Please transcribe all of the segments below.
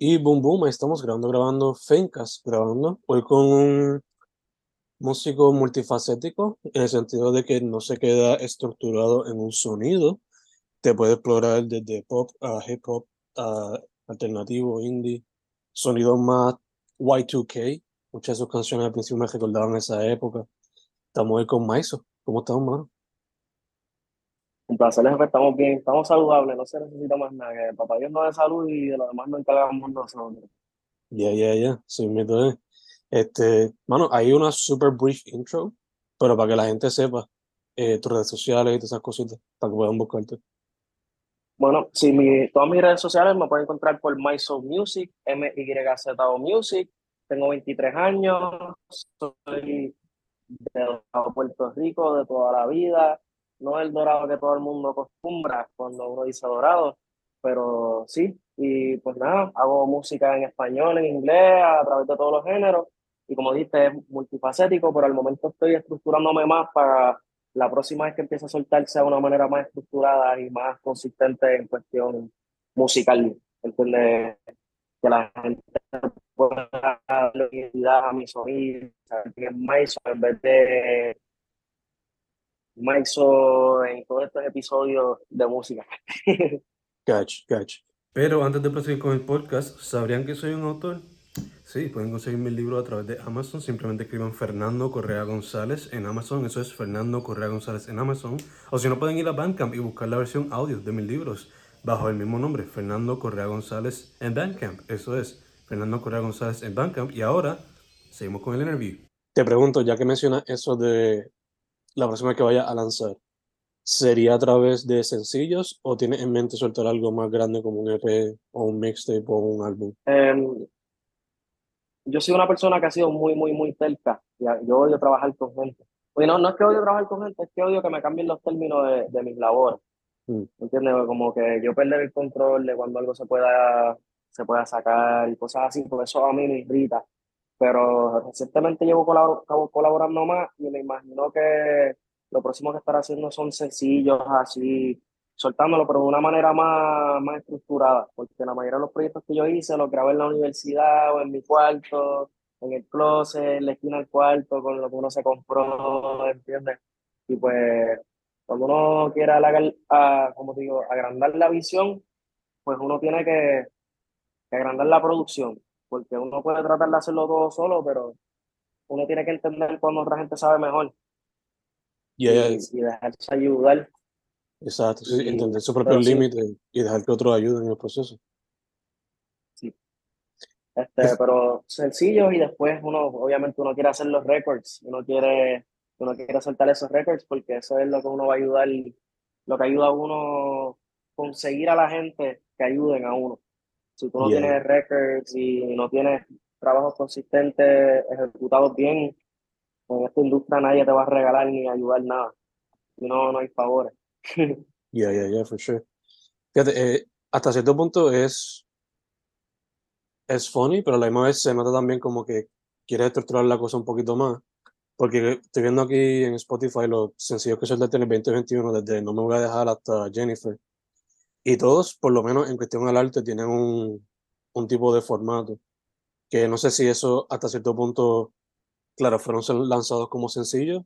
Y boom, boom, ahí estamos grabando, grabando, Fencas, grabando. Hoy con un músico multifacético, en el sentido de que no se queda estructurado en un sonido. Te puede explorar desde pop a hip hop, a alternativo, indie, sonidos más Y2K. Muchas de sus canciones al principio me recordaban esa época. Estamos hoy con Maiso. ¿Cómo estamos, mano? Un placer, jefe, estamos bien, estamos saludables, no se necesita más nada, que papá Dios nos dé salud y de lo demás nos encargamos nosotros. Ya, ya, ya, sí, me Este, mano, hay una super brief intro, pero para que la gente sepa eh, tus redes sociales y todas esas cositas, para que puedan buscarte. Bueno, sí, mi, todas mis redes sociales me pueden encontrar por MySoul Music, M-Y-Z-O Music. Tengo 23 años, soy de Puerto Rico de toda la vida no el dorado que todo el mundo acostumbra cuando uno dice dorado, pero sí, y pues nada, hago música en español, en inglés, a través de todos los géneros, y como dijiste, es multifacético, pero al momento estoy estructurándome más para la próxima vez que empiece a soltarse de una manera más estructurada y más consistente en cuestión musical, ¿entiendes? Que la gente pueda darle a mi sonido, que es más en vez de Maiso en todos estos episodios de música. Catch, catch. Pero antes de proseguir con el podcast, ¿sabrían que soy un autor? Sí, pueden conseguir mi libro a través de Amazon. Simplemente escriban Fernando Correa González en Amazon. Eso es Fernando Correa González en Amazon. O si no, pueden ir a Bandcamp y buscar la versión audio de mis libros bajo el mismo nombre, Fernando Correa González en Bandcamp. Eso es Fernando Correa González en Bandcamp. Y ahora, seguimos con el interview. Te pregunto, ya que mencionas eso de la próxima que vaya a lanzar, ¿sería a través de sencillos o tienes en mente soltar algo más grande como un EP o un mixtape o un álbum? Em, yo soy una persona que ha sido muy, muy, muy terca. Yo odio trabajar con gente. Bueno, no es que odio trabajar con gente, es que odio que me cambien los términos de, de mis labores. Mm. ¿Entiendes? Como que yo perder el control de cuando algo se pueda, se pueda sacar y cosas así, porque eso a mí me irrita pero recientemente llevo colaborando más y me imagino que lo próximo que estaré haciendo son sencillos, así, soltándolo, pero de una manera más, más estructurada, porque la mayoría de los proyectos que yo hice los grabé en la universidad o en mi cuarto, en el closet, en la esquina del cuarto, con lo que uno se compró, ¿entiendes? Y pues, cuando uno quiera, como digo, agrandar la visión, pues uno tiene que, que agrandar la producción porque uno puede tratar de hacerlo todo solo, pero uno tiene que entender cuando otra gente sabe mejor. y, dejarse ayudar. Exacto, entender su propio límite y dejar que otros ayuden en el proceso. Sí. Este, pero sencillo y después uno, obviamente uno quiere hacer los records, uno quiere, uno quiere soltar esos records porque eso es lo que uno va a ayudar, lo que ayuda a uno conseguir a la gente que ayuden a uno. Si tú no tienes records y no tienes trabajos consistentes ejecutados bien, en esta industria nadie te va a regalar ni ayudar nada. No, no hay favores. Yeah, yeah, yeah, for sure. Fíjate, eh, hasta cierto punto es, es funny, pero a la misma vez se nota también como que quieres estructurar la cosa un poquito más. Porque estoy viendo aquí en Spotify los sencillos que sueltaste en el 2021, desde No me voy a dejar hasta Jennifer. Y todos, por lo menos en cuestión del arte, tienen un, un tipo de formato. Que no sé si eso hasta cierto punto, claro, fueron lanzados como sencillos,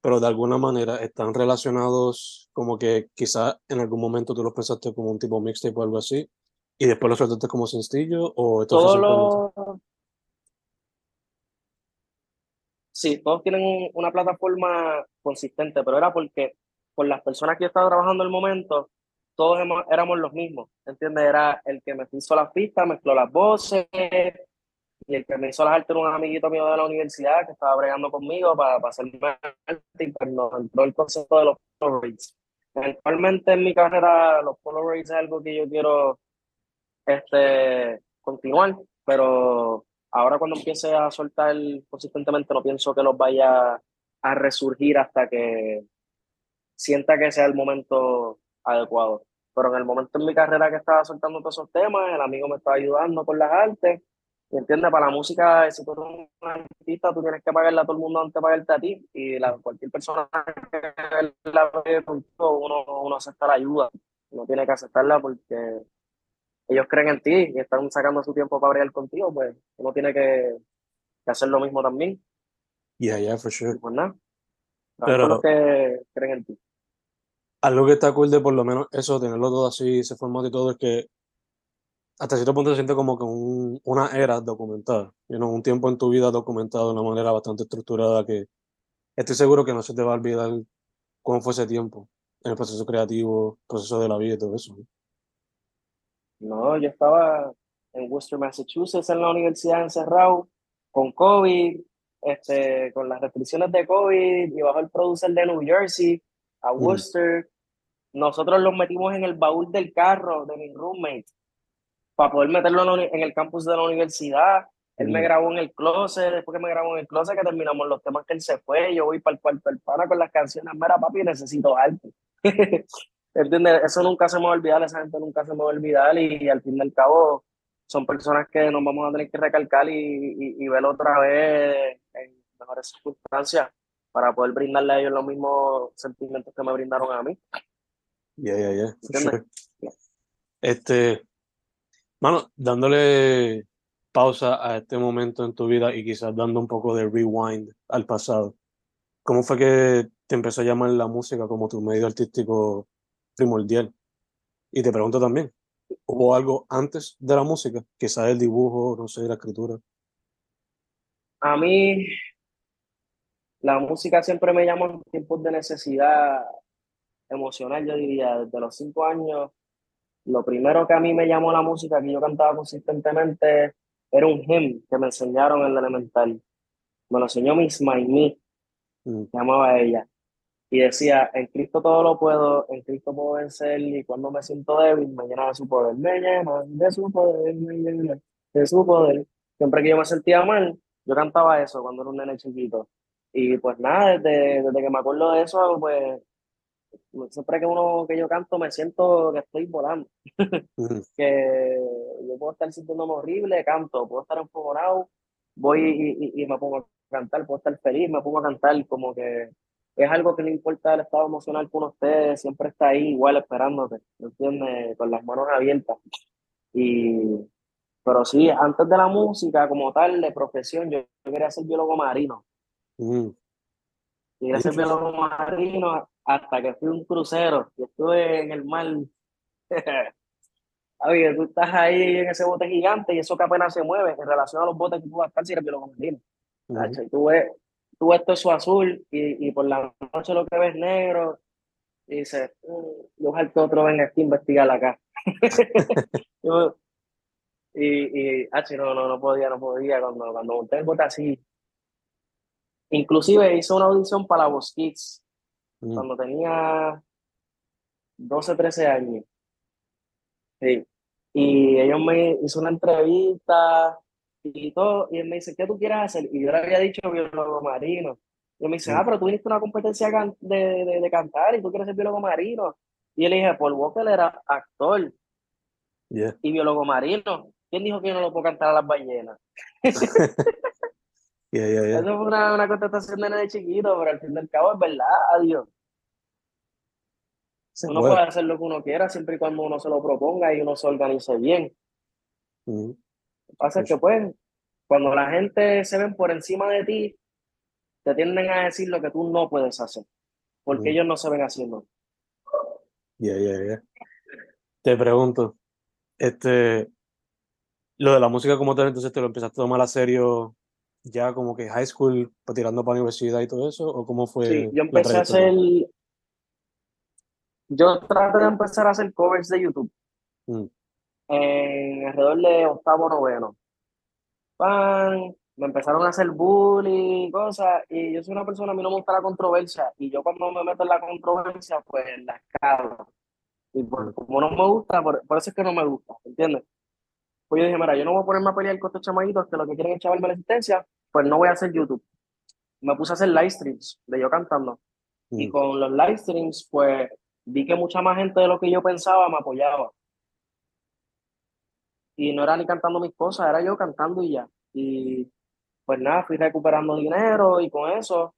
pero de alguna manera están relacionados como que quizá en algún momento tú los pensaste como un tipo mixtape o algo así, y después los soltaste como sencillo, o esto Sí, todos tienen una plataforma consistente, pero era porque con las personas que yo estaba trabajando en el momento, todos éramos los mismos, ¿entiendes? Era el que me hizo las pistas, mezcló las voces, y el que me hizo las artes era un amiguito mío de la universidad que estaba bregando conmigo para, para hacerme arte y pues nos entró el concepto de los Polaroids. Eventualmente en mi carrera los Polaroids es algo que yo quiero este, continuar, pero ahora cuando empiece a soltar consistentemente no pienso que los vaya a resurgir hasta que sienta que sea el momento adecuado. Pero en el momento en mi carrera que estaba soltando todos esos temas, el amigo me estaba ayudando con las artes. Y entiende para la música, si tú eres un artista, tú tienes que pagarle a todo el mundo antes de pagarte a ti. Y la, cualquier persona que la ve uno, uno acepta la ayuda. No tiene que aceptarla porque ellos creen en ti y están sacando su tiempo para brillar contigo, pues uno tiene que, hacer lo mismo también. Yeah, yeah, for sure. pues nada, pero que creen en ti. Algo que está cool de por lo menos eso, tenerlo todo así, ese formato y todo, es que hasta cierto punto se siente como que un, una era documentada, you un tiempo en tu vida documentado de una manera bastante estructurada que estoy seguro que no se te va a olvidar cómo fue ese tiempo en el proceso creativo, proceso de la vida y todo eso. No, yo estaba en Worcester, Massachusetts, en la universidad encerrado, con COVID, este, con las restricciones de COVID, y bajo el producer de New Jersey a mm. Worcester. Nosotros los metimos en el baúl del carro de mi roommate para poder meterlo en el campus de la universidad. Él me grabó en el closet, después que me grabó en el closet, que terminamos los temas que él se fue, yo voy para el cuarto del pana con las canciones, mira papi, necesito arte. ¿Entiendes? Eso nunca se me va a olvidar, esa gente nunca se me va a olvidar y, al fin y al cabo son personas que nos vamos a tener que recalcar y, y, ver otra vez en mejores circunstancias para poder brindarle a ellos los mismos sentimientos que me brindaron a mí. Ya, ya, ya. Este, mano, dándole pausa a este momento en tu vida y quizás dando un poco de rewind al pasado, ¿cómo fue que te empezó a llamar la música como tu medio artístico primordial? Y te pregunto también, ¿hubo algo antes de la música? Quizás el dibujo, no sé, la escritura. A mí, la música siempre me llamó en tiempos de necesidad emocional, yo diría, desde los cinco años. Lo primero que a mí me llamó la música, que yo cantaba consistentemente, era un hymn que me enseñaron en el elemental. Me lo enseñó Miss Maimí, mm. llamaba ella. Y decía, en Cristo todo lo puedo, en Cristo puedo vencer, y cuando me siento débil, me llena de su poder. Me llena de su poder, me llena de su poder. Siempre que yo me sentía mal, yo cantaba eso cuando era un nene chiquito. Y pues nada, desde, desde que me acuerdo de eso, pues siempre que uno que yo canto me siento que estoy volando. que yo puedo estar sintiéndome horrible, canto, puedo estar enfogonado, voy y, y, me pongo a cantar, puedo estar feliz, me pongo a cantar, como que es algo que no importa el estado emocional que uno esté, siempre está ahí igual esperándote, ¿entiendes? Con las manos abiertas. Y, pero sí, antes de la música como tal, de profesión, yo, quería ser biólogo marino. Mm. Quería ser biólogo marino hasta que fui un crucero y estuve en el mar. Oye, tú estás ahí en ese bote gigante y eso que apenas se mueve en relación a los botes que tú vas a estar si eres biólogo marino. tú, ves, tú ves todo eso azul y, y, por la noche lo que ves negro y dices, mm, ojalá que otro venga aquí a investigar acá. y, y H, no, no, no podía, no podía. Cuando, cuando monté el bote así, Inclusive hice una audición para Voz Kids mm. cuando tenía 12, 13 años. Sí. Y ellos me hizo una entrevista y todo, y él me dice, ¿qué tú quieres hacer? Y yo le había dicho biólogo marino. Y él me dice, ah, pero tú viniste a una competencia de, de, de, cantar y tú quieres ser biólogo marino. Y yo le dije, Paul Walker era actor y biólogo marino. ¿Quién dijo que yo no lo puedo cantar a las ballenas? Eso fue una, una contestación de nene chiquito, pero al fin del cabo es verdad, adiós. uno puede. hacer lo que uno quiera siempre y cuando uno se lo proponga y uno se organice bien. Lo que pasa es que, pues, cuando la gente se ven por encima de ti, te tienden a decir lo que tú no puedes hacer, porque ellos no se ven haciendo. Ya, ya, ya. Te pregunto, este, lo de la música como tal, entonces te lo empezaste a tomar a serio ya como que high school, pues, tirando para universidad y todo eso? ¿O cómo fue? Sí, yo empecé a hacer. Yo traté de empezar a hacer covers de YouTube. Mm. En alrededor de octavo, noveno. Pan, me empezaron a hacer bullying, cosas, y yo soy una persona, a mí no me gusta la controversia, y yo cuando me meto en la controversia, pues la escalo. Y pues, como no me gusta, por, por, eso es que no me gusta, ¿entiendes? Pues yo dije, mira, yo no voy a ponerme a pelear con estos chamaditos que lo que quieren es chavarme la existencia, pues no voy a hacer YouTube. Me puse a hacer live streams de yo cantando. Y mm. con los live streams, pues vi que mucha más gente de lo que yo pensaba me apoyaba. Y no era ni cantando mis cosas, era yo cantando y ya. Y pues nada, fui recuperando dinero y con eso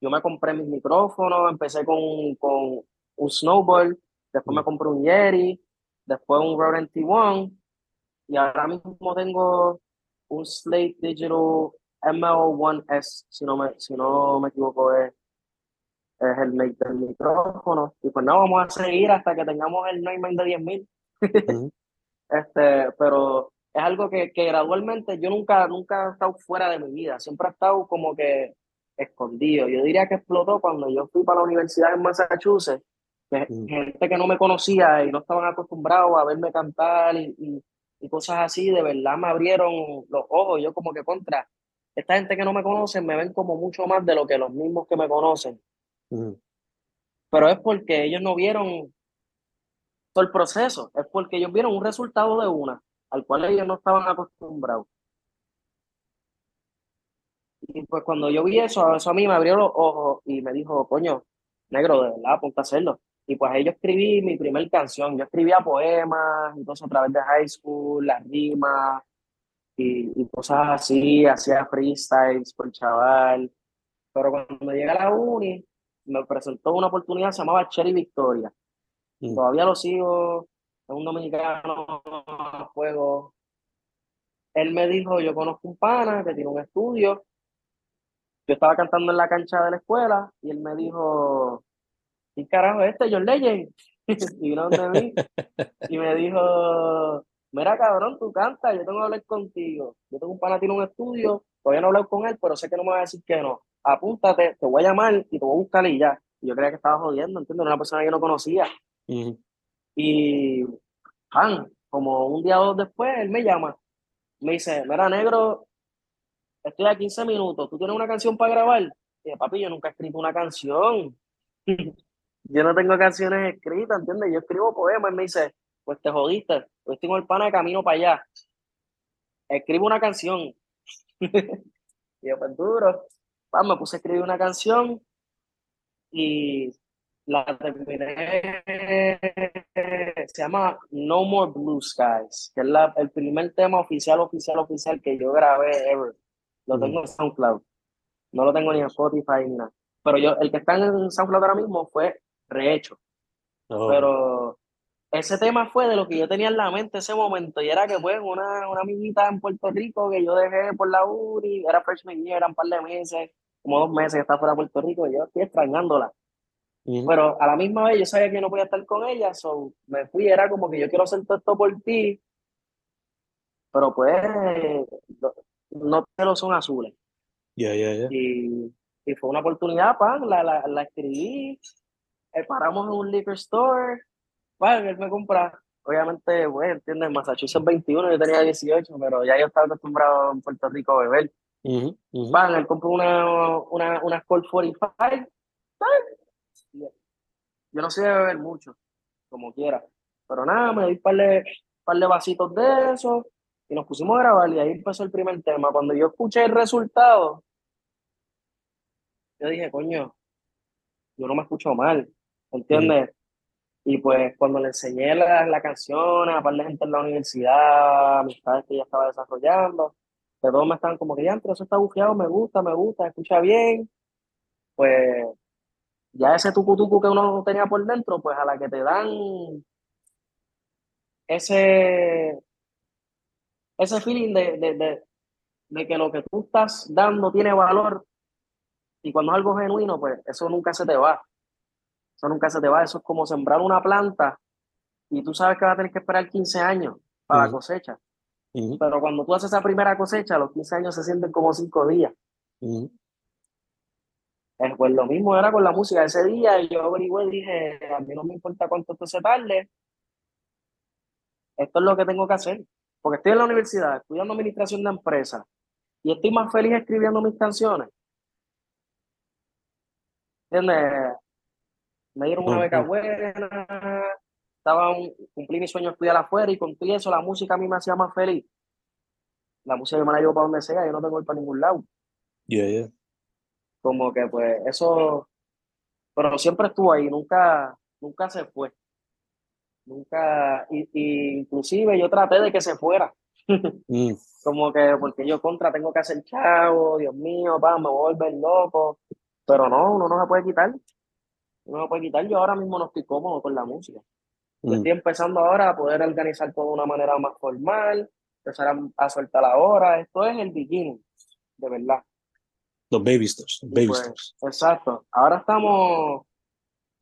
yo me compré mis micrófonos, empecé con, con un snowboard, después me mm. compré un Yeti, después un Rode NT1 y ahora mismo tengo un Slate Digital ML1S, si no me, si no me equivoco, es, es el make del micrófono. Y pues no, vamos a seguir hasta que tengamos el Neumann de 10.000. este, pero es algo que, que, gradualmente yo nunca, nunca he estado fuera de mi vida, siempre he estado como que escondido. Yo diría que explotó cuando yo fui para la universidad en Massachusetts, que gente que no me conocía y no estaban acostumbrados a verme cantar y, y, y cosas así, de verdad me abrieron los ojos. Yo como que contra, esta gente que no me conoce me ven como mucho más de lo que los mismos que me conocen. Pero es porque ellos no vieron todo el proceso, es porque ellos vieron un resultado de una, al cual ellos no estaban acostumbrados. Y pues cuando yo vi eso, eso a mí me abrió los ojos y me dijo, coño, negro, de verdad, ponte a hacerlo. Y pues ahí yo escribí mi primer canción. Yo escribía poemas, entonces a través de high school, las rimas, y, cosas así, hacía freestyles por chaval. Pero cuando llegué a la uni, me presentó una oportunidad, se llamaba Cherry Victoria. Mm. Todavía lo sigo, es un dominicano, juego. Él me dijo, yo conozco un pana que tiene un estudio. Yo estaba cantando en la cancha de la escuela y él me dijo, ¿qué carajo es este, John Legend? y vino donde mí y me dijo, mira cabrón, tú cantas, yo tengo que hablar contigo. Yo tengo un pana tiene un estudio, todavía no he hablado con él, pero sé que no me va a decir que no. Apúntate, te voy a llamar y te voy a buscar y ya. Y yo creía que estaba jodiendo, ¿entiendes? Era una persona que no conocía. Y, como un día o dos después, él me llama. Me dice, mira, negro, estoy a 15 minutos, ¿tú tienes una canción para grabar? Y dije, papi, yo nunca he escrito una canción. yo no tengo canciones escritas, ¿entiendes? Yo escribo poemas. Y me dice, pues te jodiste, pues tengo el pana de camino para allá. Escribo una canción. y yo, pues duro. me puse a escribir una canción y la terminé. Se llama No More Blue Skies, que es la, el primer tema oficial, oficial, oficial que yo grabé ever. Lo tengo en SoundCloud. No lo tengo ni en Spotify ni nada. Pero yo, el que está en SoundCloud ahora mismo fue rehecho. Oh. Pero ese tema fue de lo que yo tenía en la mente ese momento, y era que pues una, una amiguita en Puerto Rico que yo dejé por la uni, era freshman year, eran un par de meses, como dos meses que estaba fuera de Puerto Rico, y yo estoy extrañándola. Pero a la misma vez yo sabía que no podía estar con ella, so me fui, era como que yo quiero hacer todo esto por ti, pero pues no te lo son azules. Yeah, yeah, yeah. Y, y fue una oportunidad, pan, la, la, la escribí, eh, paramos en un liquor store, bueno, él me compra, obviamente, bueno, ¿entiendes? Massachusetts 21, yo tenía 18, pero ya yo estaba acostumbrado en Puerto Rico a beber. Uh él compró una, una, una Colt 45. Yo no sé beber mucho, como quiera. Pero nada, me di un par de, par de vasitos de eso y nos pusimos a grabar y ahí empezó el primer tema. Cuando yo escuché el resultado, yo dije, coño, yo no me escucho mal, ¿entiendes? Y pues cuando le enseñé la, la canción a par de gente en la universidad, amistades que ya estaba desarrollando, que todos me estaban como que ya, pero eso está bufiado, me gusta, me gusta, escucha bien, pues ya ese tucu tucu que uno tenía por dentro, pues a la que te dan ese, ese feeling de, de, de, de que lo que tú estás dando tiene valor y cuando es algo genuino, pues eso nunca se te va. Eso nunca se te va. Eso es como sembrar una planta y tú sabes que vas a tener que esperar 15 años para la cosecha. Pero cuando tú haces esa primera cosecha, los 15 años se sienten como 5 días. pues lo mismo era con la música. Ese día yo averigué y dije, a mí no me importa cuánto esto se tarde. Esto es lo que tengo que hacer. Porque estoy en la universidad estudiando administración de empresas y estoy más feliz escribiendo mis canciones. ¿Entiendes? Me dieron una beca buena, estaba cumplí mi sueño de estudiar afuera y con todo eso la música a mí me hacía más feliz. La música me la llevo para donde sea, yo no tengo ir para ningún lado. Yeah, yeah. Como que pues eso, pero siempre estuvo ahí, nunca, nunca se fue. Nunca, y, inclusive yo traté de que se fuera. Mm. Como que porque yo contra tengo que hacer chavo, Dios mío, pa, me voy a volver loco. Pero no, uno no se puede quitar no me puede quitar. Yo ahora mismo no estoy cómodo con la música. Mm. Estoy empezando ahora a poder organizar todo de una manera más formal, empezar a, soltar la hora. Esto es el beginning, de verdad. Los baby steps. Baby pues, Exacto. Ahora estamos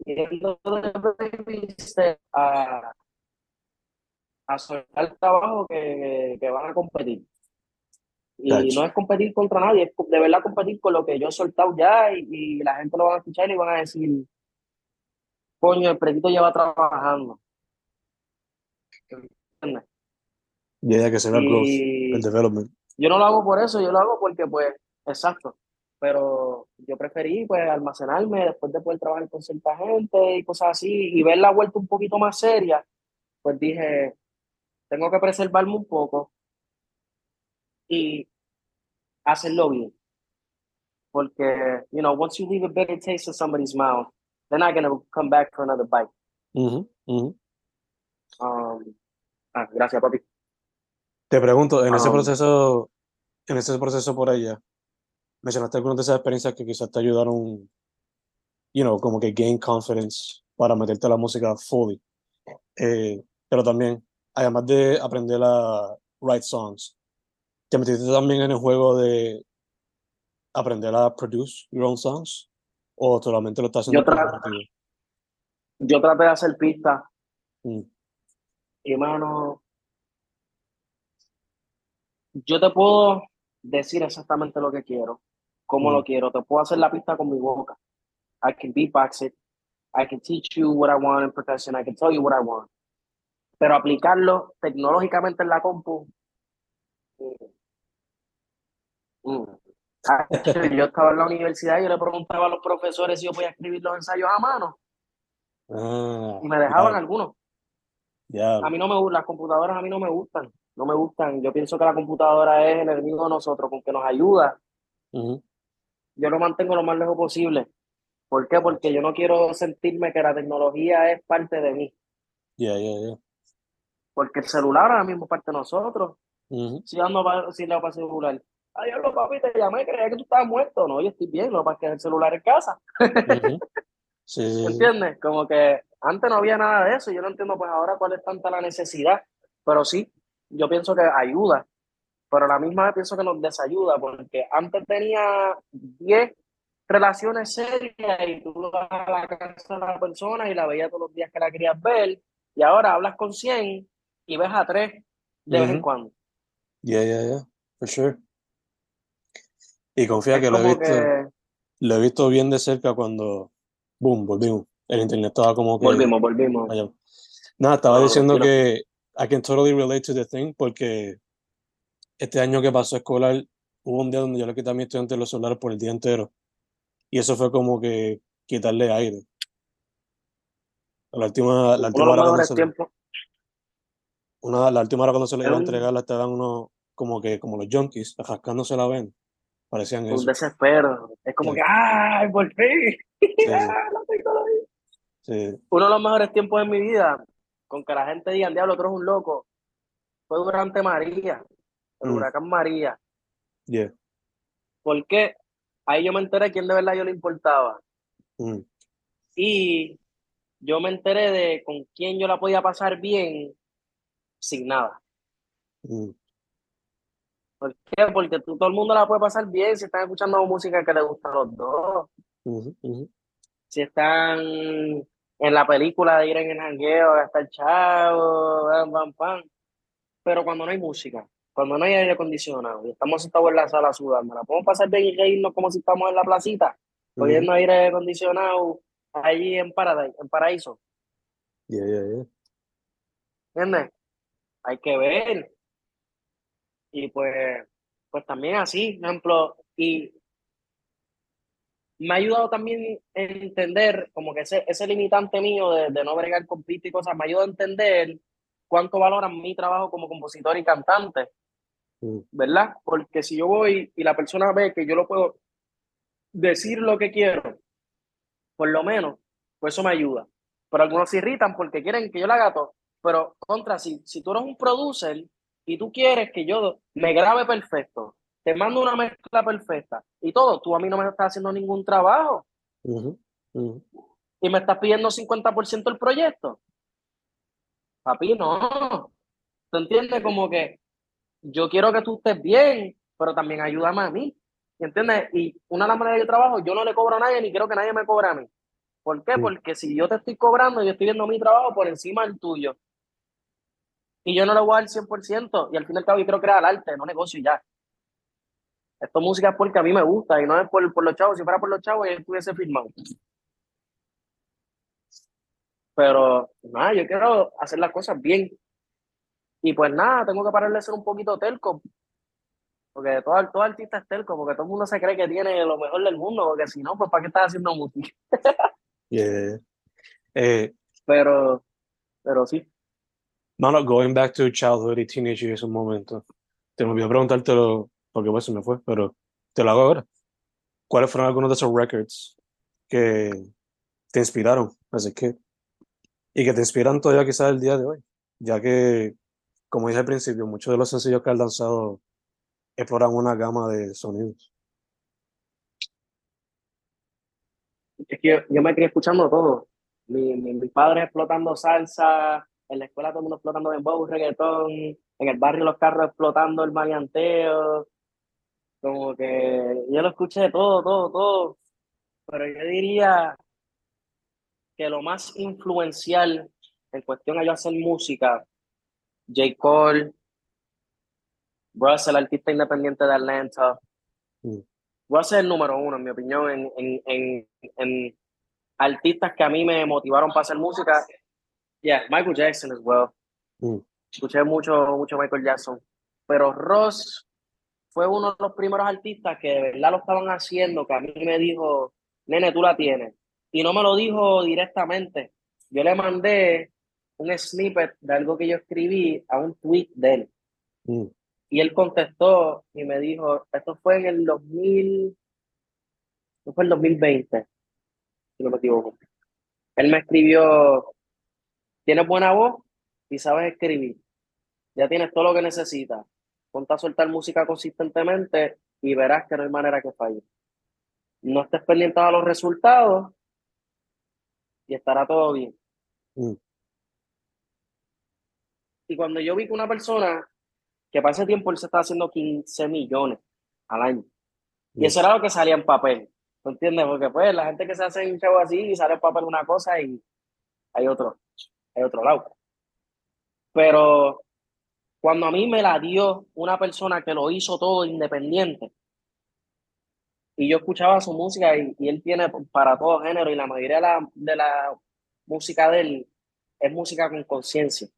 yendo de baby a, a soltar el trabajo que, que van a competir. Y no es competir contra nadie, es de verdad competir con lo que yo he soltado ya y, la gente lo va a escuchar y van a decir, coño, el predito lleva trabajando. Ya, que se vea el development. Yo no lo hago por eso, yo lo hago porque, pues, exacto. Pero yo preferí, pues, almacenarme después de poder trabajar con cierta gente y cosas así y ver la vuelta un poquito más seria. Pues dije, tengo que preservarme un poco y hacerlo bien. Porque, you know, once you leave a better taste in somebody's mouth, they're not going to come back for another bite. Um, ah, gracias, papi. Te pregunto, en ese um, proceso, en ese proceso por allá, mencionaste algunas de esas experiencias que quizás te ayudaron, you know, como que gain confidence para meterte a la música fully. Eh, pero también, además de aprender a write songs, ¿Te metiste también en el juego de aprender a produce your own songs? ¿O solamente lo estás haciendo? Yo, traté, yo traté de hacer pistas. Mm. Y mano, yo te puedo decir exactamente lo que quiero, cómo lo mm. quiero. Te puedo hacer la pista con mi boca. I can beatbox it. I can teach you what I want in percussion. I can tell you what I want. Pero aplicarlo tecnológicamente en la compu, Mm. Yo estaba en la universidad y yo le preguntaba a los profesores si yo podía escribir los ensayos a mano. Ah, y me dejaban algunos. A mí no me gustan, las computadoras a mí no me gustan. No me gustan. Yo pienso que la computadora es el enemigo de nosotros, con que nos ayuda. Yo lo mantengo lo más lejos posible. ¿Por qué? Porque yo no quiero sentirme que la tecnología es parte de mí. Yeah, yeah, Porque el celular ahora mismo es parte de nosotros. Si ando si le va a celular, Ay, lo papi, te llamé, creía que tú estabas muerto. No, yo estoy bien, lo que pasa es que el celular en casa. sí, ¿Entiendes? Como que antes no había nada de eso. Yo no entiendo, pues ahora cuál es tanta la necesidad. Pero sí, yo pienso que ayuda. Pero a la misma vez pienso que nos desayuda, porque antes tenía 10 relaciones serias y tú vas a la casa de la persona y la veías todos los días que la querías ver. Y ahora hablas con 100 y ves a 3 de vez en cuando. Yeah, yeah, yeah, for sure. Y confía que lo he visto. Lo he visto bien de cerca cuando. Boom, volvimos. El internet estaba como que. Volvimos, volvimos. Nada, estaba diciendo que I can totally relate to the thing porque este año que pasó escolar hubo un día donde yo le quité a mi estudiante los celulares por el día entero. Y eso fue como que quitarle aire. La última, la última hora cuando se, una, la última hora cuando se le iba a entregar la estaban uno como que como los junkies, rascándose la ven Parecían un desespero. Es como que, ¡ay, por fin! Sí. Uno de los mejores tiempos de mi vida, con que la gente diga, diablo, otro es un loco, fue durante María, el mm. huracán María. Yeah. Porque ahí yo me enteré quién de verdad yo le importaba. Mm. Y yo me enteré de con quién yo la podía pasar bien sin nada. Mm. ¿Por qué? Porque tú, todo el mundo la puede pasar bien si están escuchando música que les gusta a los dos. Si están en la película de ir en el jangueo, gastar chavo, pam, pam, pam. Pero cuando no hay música, cuando no hay aire acondicionado y estamos sentados en la sala sudando, ¿la podemos pasar bien y reírnos como si estamos en la placita? Oyendo aire acondicionado allí en, Paradise, en Paraíso. Yeah, yeah, yeah. ¿Entiendes? Hay que ver y pues, pues también así, ejemplo, y me ha ayudado también a entender como que ese, ese limitante mío de, de no bregar con pistas y cosas, me ayuda a entender cuánto valoran mi trabajo como compositor y cantante, mm. ¿verdad? Porque si yo voy y la persona ve que yo lo puedo decir lo que quiero, por lo menos, pues eso me ayuda. Pero algunos se irritan porque quieren que yo la haga todo. Pero contra, si, si tú eres un producer y tú quieres que yo me grabe perfecto, te mando una mezcla perfecta y todo, tú a mí no me estás haciendo ningún trabajo. Y me estás pidiendo 50% del proyecto. Papi, no. ¿Tú entiendes? Como que yo quiero que tú estés bien, pero también ayúdame a mí. ¿Entiendes? Y una de las maneras de trabajo, yo no le cobro a nadie ni quiero que nadie me cobre a mí. ¿Por qué? Porque si yo te estoy cobrando, yo estoy viendo mi trabajo por encima del tuyo. Y yo no le voy a dar el 100%. Y al fin y al cabo yo quiero crear arte, no negocio y ya. Esto música es porque a mí me gusta y no es por, por los chavos. Si fuera por los chavos, yo estuviese firmado. Pero nada, yo quiero hacer las cosas bien. Y pues nada, tengo que parar de ser un poquito telco. Porque todo, todo artista es telco, porque todo el mundo se cree que tiene lo mejor del mundo, porque si no, pues ¿para qué estás haciendo música? yeah. Eh, pero, pero sí. No, no, going back to childhood y teenage years un momento. Te me olvidó preguntártelo porque pues se me fue, pero te lo hago ahora. ¿Cuáles fueron algunos de esos records que te inspiraron as a kid? Y que te inspiran todavía quizás el día de hoy, ya que, como dije al principio, muchos de los sencillos que has lanzado exploran una gama de sonidos. Es que yo, me quedé escuchando todo. Mi, mi, mi, padre explotando salsa, en la escuela todo el mundo explotando dembow, reggaetón, en el barrio los carros explotando el marianteo. Como que yo lo escuché todo, todo, todo. Pero yo diría que lo más influencial en cuestión a yo hacer música, J. Cole, Russell, el artista independiente de Atlanta. Mm. Russell es el número uno, en mi opinión, en, en, en, en, artistas que a mí me motivaron para hacer música. Yeah, Michael Jackson as well. Mm. Escuché mucho, mucho Michael Jackson. Pero Ross fue uno de los primeros artistas que de verdad lo estaban haciendo, que a mí me dijo, nene, tú la tienes. Y no me lo dijo directamente. Yo le mandé un snippet de algo que yo escribí a un tweet de él. Mm. Y él contestó y me dijo, esto fue en el 2000, esto fue el 2020, si no me equivoco. Él me escribió, tienes buena voz y sabes escribir. Ya tienes todo lo que necesitas. Ponte a soltar música consistentemente y verás que no hay manera que falle. No estés pendiente a los resultados y estará todo bien. Mm. Y cuando yo vi que una persona que para ese tiempo él se estaba haciendo 15 millones al año. Y eso era lo que salía en papel. ¿tú entiendes? Porque pues la gente que se hace un chavo así y sale en papel una cosa y hay otro, hay otro lado. Pero cuando a mí me la dio una persona que lo hizo todo independiente, y yo escuchaba su música y, él tiene para todo género y la mayoría de la, de la música de él es música con conciencia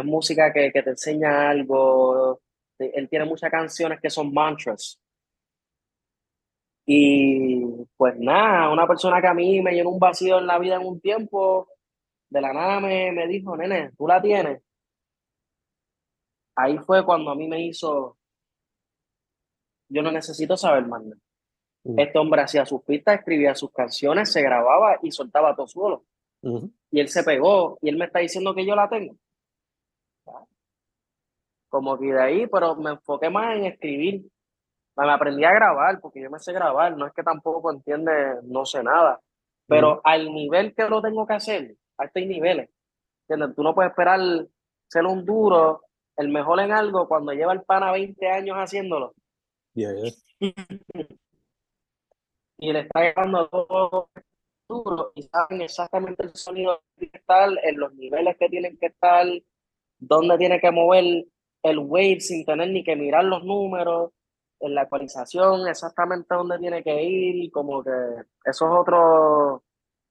es música que, que te enseña algo. Él tiene muchas canciones que son mantras. Y pues nada, una persona que a mí me llenó un vacío en la vida en un tiempo, de la nada me, me dijo, nene, tú la tienes. Ahí fue cuando a mí me hizo, yo no necesito saber más nada. Este hombre hacía sus pistas, escribía sus canciones, se grababa y soltaba todo solo. Y él se pegó y él me está diciendo que yo la tengo como que de ahí, pero me enfoqué más en escribir. Me aprendí a grabar, porque yo me sé grabar, no es que tampoco entiende, no sé nada, pero al nivel que lo tengo que hacer, a estos niveles, ¿entiendes? Tú no puedes esperar ser un duro, el mejor en algo, cuando lleva el pana 20 años haciéndolo. y le está llevando todo duro y saben exactamente el sonido que estar, en los niveles que tienen que estar, dónde tiene que mover el wave sin tener ni que mirar los números, en la actualización exactamente dónde tiene que ir, como que eso es otro,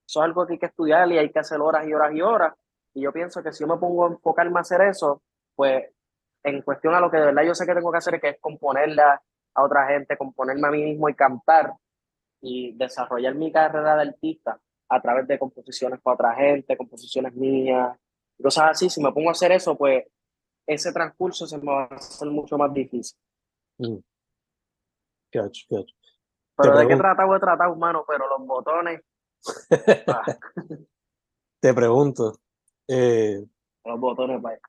eso es algo que hay que estudiar y hay que hacer horas y horas y horas. Y yo pienso que si yo me pongo a enfocarme a hacer eso, pues en cuestión a lo que de verdad yo sé que tengo que hacer, que es componerle a, otra gente, componerme a mí mismo y cantar y desarrollar mi carrera de artista a través de composiciones para otra gente, composiciones mías, cosas así. Si me pongo a hacer eso, pues ese transcurso se me va a hacer mucho más difícil. Mm. Pero de qué tratado he tratado, humano, pero los botones. Ah. Te pregunto. Eh, los botones, vaya.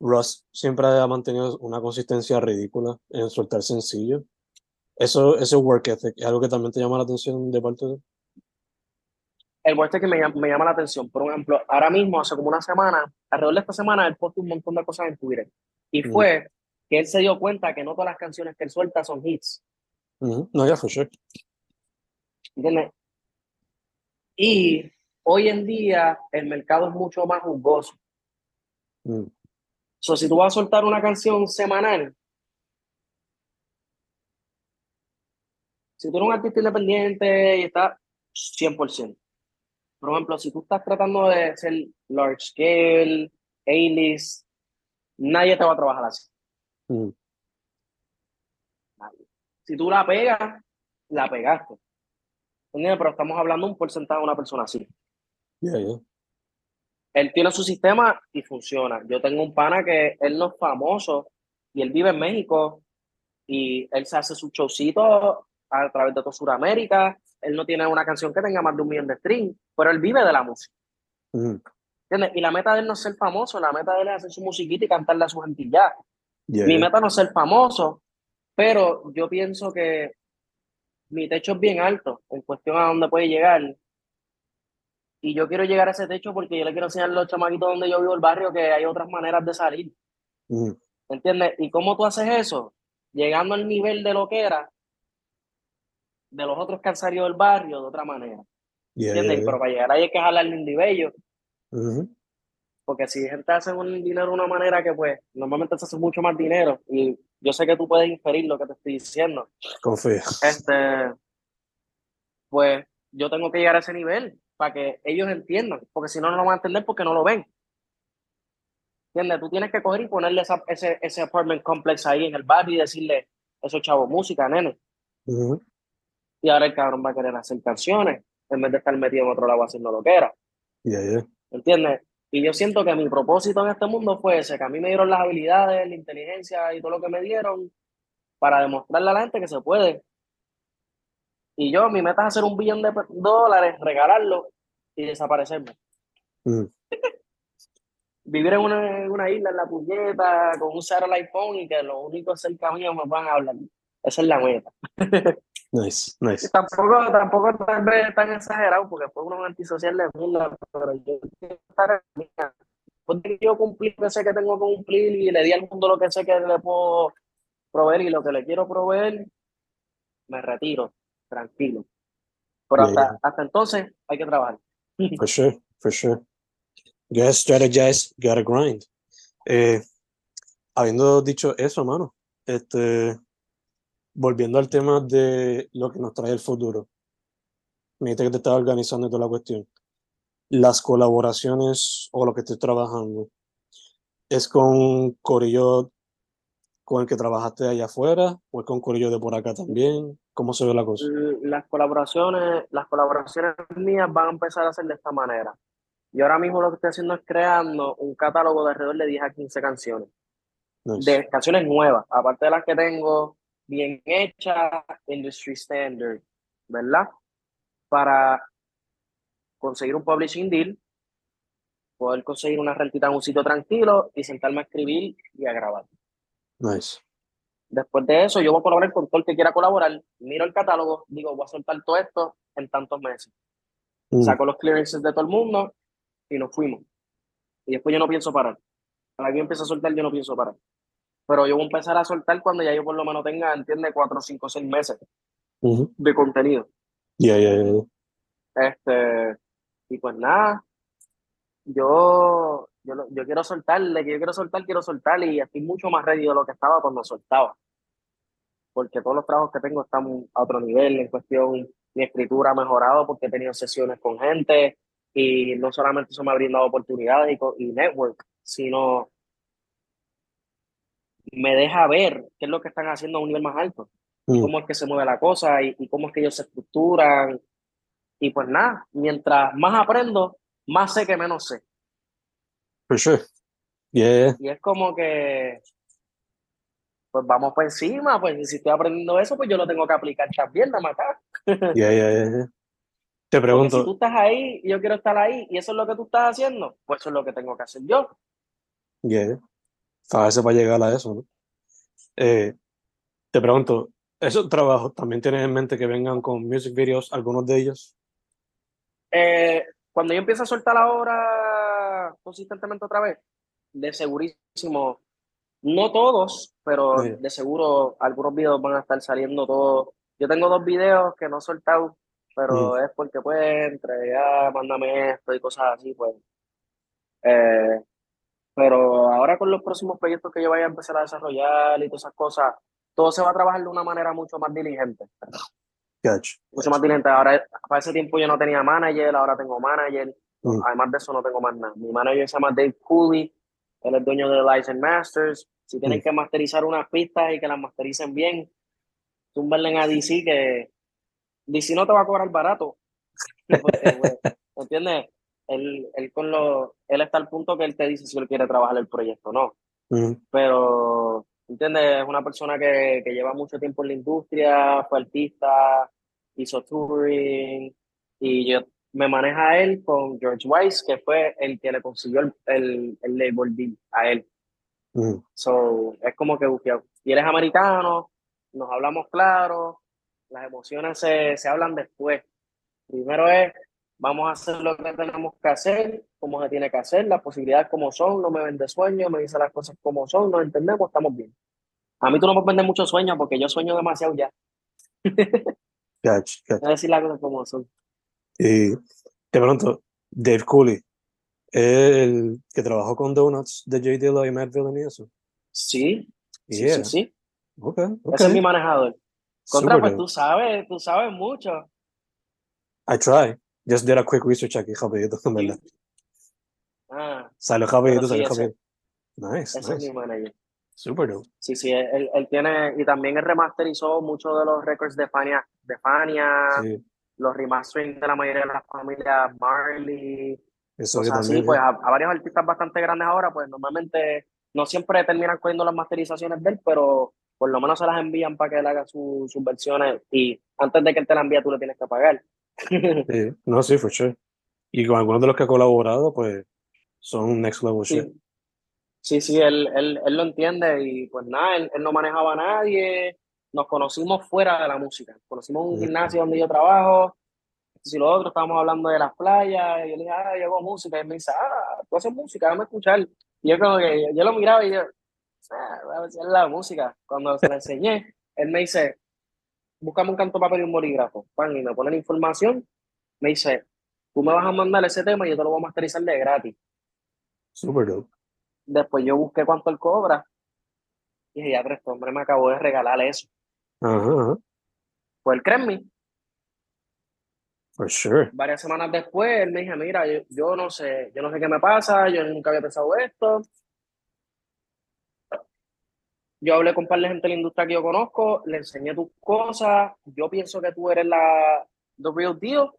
Ross siempre ha mantenido una consistencia ridícula en soltar sencillo. Eso, ese work ethic, ¿es algo que también te llama la atención de parte de el work ethic me llama, me llama la atención. Por ejemplo, ahora mismo, hace como una semana, alrededor de esta semana, él puesto un montón de cosas en Twitter. Y fue que él se dio cuenta que no todas las canciones que él suelta son hits. No, ya fue sure. ¿Entiendes? Y hoy en día el mercado es mucho más jugoso. Mm. So, si tú vas a soltar una canción semanal, si tú eres un artista independiente y estás 100%. Por ejemplo, si tú estás tratando de ser large scale, A-list, nadie te va a trabajar así. Mm. Si tú la pegas, la pegaste. Pero estamos hablando de un porcentaje de una persona así. Él tiene su sistema y funciona. Yo tengo un pana que él no es famoso y él vive en México y él se hace su showcito a través de toda Sudamérica. Él no tiene una canción que tenga más de un millón de streams, pero él vive de la música. Y la meta de él no es ser famoso, la meta de él es hacer su musiquita y cantarle a su gente ya. Mi meta no es ser famoso, pero yo pienso que mi techo es bien alto en cuestión a dónde puede llegar. Y yo quiero llegar a ese techo porque yo le quiero enseñar a los chamaquitos donde yo vivo el barrio que hay otras maneras de salir. ¿Entiendes? ¿Y cómo tú haces eso? Llegando al nivel de lo que era de los otros que han salido del barrio de otra manera. ¿Entiendes? Pero para llegar ahí hay que jalar el indibello. Porque si gente hace un dinero de una manera que pues normalmente se hace mucho más dinero y yo sé que tú puedes inferir lo que te estoy diciendo. Confío. Este, pues yo tengo que llegar a ese nivel para que ellos entiendan, porque si no, no lo van a entender porque no lo ven. ¿Entiendes? Tú tienes que coger y ponerle ese, ese apartment complex ahí en el barrio y decirle, eso chavo, música, nene. Y ahora el cabrón va a querer hacer canciones en vez de estar metido en otro lado haciendo lo que era. ¿Entiendes? Y yo siento que mi propósito en este mundo fue ese, que a mí me dieron las habilidades, la inteligencia y todo lo que me dieron para demostrarle a la gente que se puede. Y yo, mi meta es hacer un billón de dólares, regalarlo y desaparecerme. Mm. Vivir en una, isla, en la puñeta, con un satellite phone y que lo único cerca mío me van a hablar. Esa es la meta. Nice, nice. tampoco, tampoco tal vez tan exagerado, porque fue uno antisocial de mierda, pero yo quiero estar en Después de que yo cumplí lo que sé que tengo que cumplir y le di al mundo lo que sé que le puedo proveer y lo que le quiero proveer, me retiro, tranquilo. Pero hasta, hasta entonces hay que trabajar. For sure, for sure. You gotta strategize, you gotta grind. Eh, habiendo dicho eso, mano, este, volviendo al tema de lo que nos trae el futuro, me dijiste que te estaba organizando toda la cuestión. Las colaboraciones o lo que estoy trabajando, ¿es con Corillo con el que trabajaste allá afuera o es con Corillo de por acá también? ¿Cómo se ve la cosa? Las colaboraciones, las colaboraciones mías van a empezar a ser de esta manera. Y ahora mismo lo que estoy haciendo es creando un catálogo de alrededor de 10 a 15 canciones. De canciones nuevas, aparte de las que tengo bien hecha, industry standard, ¿verdad? Para conseguir un publishing deal, poder conseguir una rentita en un sitio tranquilo y sentarme a escribir y a grabar. Nice. Después de eso, yo voy a colaborar con todo el que quiera colaborar, miro el catálogo, digo, voy a soltar todo esto en tantos meses. Mm. Saco los clearances de todo el mundo y nos fuimos. Y después yo no pienso parar. Para que empiece a soltar, yo no pienso parar pero yo voy a empezar a soltar cuando ya yo por lo menos tenga, entiende, cuatro, cinco, seis meses de contenido. Ya, ya, ya. Este, y pues nada, yo, yo, yo quiero soltarle, que yo quiero soltar, quiero soltar y estoy mucho más ready de lo que estaba cuando soltaba. Porque todos los trabajos que tengo están a otro nivel en cuestión, mi escritura ha mejorado porque he tenido sesiones con gente y no solamente eso me ha brindado oportunidades y, y network, sino me deja ver qué es lo que están haciendo a un nivel más alto, mm. cómo es que se mueve la cosa y, cómo es que ellos se estructuran. Y pues nada, mientras más aprendo, más sé que menos sé. For sure. Yeah. Y es como que, pues vamos por encima, pues si estoy aprendiendo eso, pues yo lo tengo que aplicar también, nada acá. Yeah, yeah, yeah. Te pregunto. si tú estás ahí y yo quiero estar ahí y eso es lo que tú estás haciendo, pues eso es lo que tengo que hacer yo. Yeah a veces va a llegar a eso, ¿no? Eh, te pregunto, ¿esos trabajos también tienes en mente que vengan con music videos, algunos de ellos? Eh, cuando yo empiezo a soltar la obra consistentemente otra vez, de segurísimo No todos, pero de seguro algunos videos van a estar saliendo todos. Yo tengo dos videos que no he soltado, pero es porque pues entre ya mándame esto y cosas así, pues. Eh, pero ahora con los próximos proyectos que yo vaya a empezar a desarrollar y todas esas cosas, todo se va a trabajar de una manera mucho más diligente. Mucho más diligente. Ahora, para ese tiempo yo no tenía manager, ahora tengo manager. Mm. Además de eso no tengo más nada. Mi manager se llama Dave Cooley, él es dueño de License Masters. Si tienen mm. que masterizar unas pistas y que las mastericen bien, túmbenle a DC que DC no te va a cobrar barato. ¿Entiendes? Él, él, con lo, él está al punto que él te dice si él quiere trabajar el proyecto o no. Mm. Pero, ¿entiendes? Es una persona que, que lleva mucho tiempo en la industria, fue artista, hizo touring, y yo me maneja él con George Weiss, que fue el que le consiguió el, el, el label deal a él. Mm. So, es como que, y él es americano, nos hablamos claro, las emociones se, se hablan después. Primero es, vamos a hacer lo que tenemos que hacer, como se tiene que hacer, las posibilidades como son, no me vende sueño, me dice las cosas como son, nos entendemos, estamos bien. A mí tú no me vender mucho sueño porque yo sueño demasiado ya. Gotcha, gotcha. decir las cosas como son. Y de pronto, Dave Cooley, el que trabajó con Donuts de J. Dilla y Matt Villain y eso. Sí, sí, sí, sí. Okay, okay. Ese es mi manejador. Contra, pues tú sabes, tú sabes mucho. I try. Just did a quick research aquí, rapidito, en verdad. Ah. Salió rapidito, salió rapidito. Nice, ese nice. es mi manager. Super dope. Sí, sí, él, él tiene, y también él remasterizó muchos de los records de Fania, de Fania, sí los remastering de la mayoría de las familias Marley, Eso así, pues a, varios artistas bastante grandes ahora, pues normalmente no siempre terminan cogiendo las masterizaciones de él, pero por lo menos se las envían para que él haga sus versiones y antes de que él te la envíe tú le tienes que pagar. Sí, no, sí, for sure. Y con algunos de los que ha colaborado, pues son next level sí. shit. Sí, sí, él, él, él, lo entiende y pues nada, él, él no manejaba a nadie, nos conocimos fuera de la música. Conocimos un gimnasio donde yo trabajo, si lo otro, estábamos hablando de las playas, y yo le dije, ah, yo hago música, y él me dice, ah, tú haces música, déjame escuchar. Y yo como que, yo, lo miraba y yo, ah, voy a ver si es la música. Cuando se la enseñé, él me dice, búscame un canto papel y un bolígrafo, pan, y me pone la información, me dice, tú me vas a mandar ese tema y yo te lo voy a masterizar de gratis. Super dope. Después yo busqué cuánto él cobra, y dije, ya, pero este hombre me acabó de regalar eso. Ajá. Fue el Cresmi. For sure. Varias semanas después, él me dijo, mira, yo, no sé, yo no sé qué me pasa, yo nunca había pensado esto. Yo hablé con un par de gente de la industria que yo conozco, le enseñé tus cosas, yo pienso que tú eres la the real deal.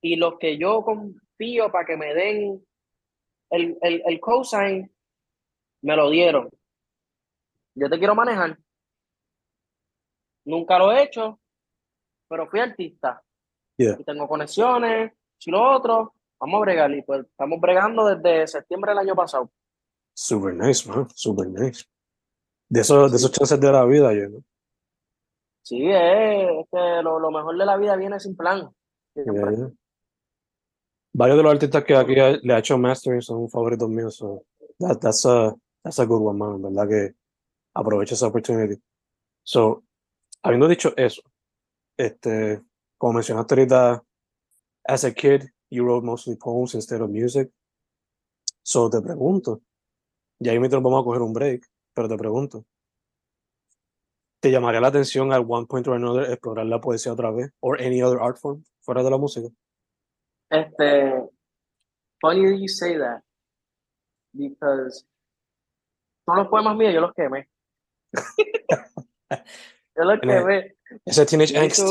Y los que yo confío para que me den el, el, el cosign, me lo dieron. Yo te quiero manejar. Nunca lo he hecho, pero fui artista. Y tengo conexiones, y lo otro, vamos a bregar. Y pues estamos bregando desde septiembre del año pasado. Super nice, man. Super nice. De, esos, de esos chances de la vida, yo, ¿no? Sí, es, que lo, lo, mejor de la vida viene sin plan. Varios de los artistas que aquí le ha hecho mastering son favoritos míos. So that, that's, a, that's a good one, man. ¿Verdad? Que aprovecha esa oportunidad. So, habiendo dicho eso, este, como mencionaste ahorita, as a kid, you wrote mostly poems instead of music. So te pregunto, y ahí mientras vamos a coger un break, pero te pregunto, ¿te llamaría la atención at one point or another explorar la poesía otra vez? Or any other art form fuera de la música? Este, funny you say that, because todos los poemas míos yo los quemé. yo los quemé. Ese teenage angst.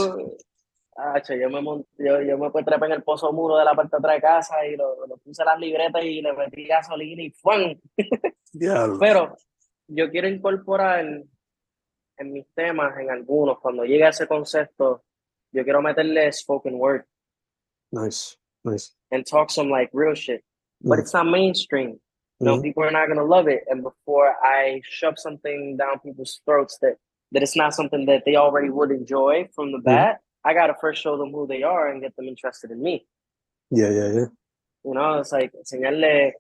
Ah, yo me yo, yo, me trepé en el pozo muro de la parte de atrás de casa y lo, lo puse las libretas y le metí gasolina y ¡fum! Pero yo quiero incorporar en mis temas, en algunos, cuando llegue a ese concepto, yo quiero meterle spoken word. Nice, nice. And talk some like real shit. But it's not mainstream. Know, mm -hmm. people are not going to love it. And before I shove something down people's throats that, that it's not something that they already would enjoy from the bat, I gotta first show them who they are and get them interested in me. Yeah, yeah, yeah. You know, it's like enseñarle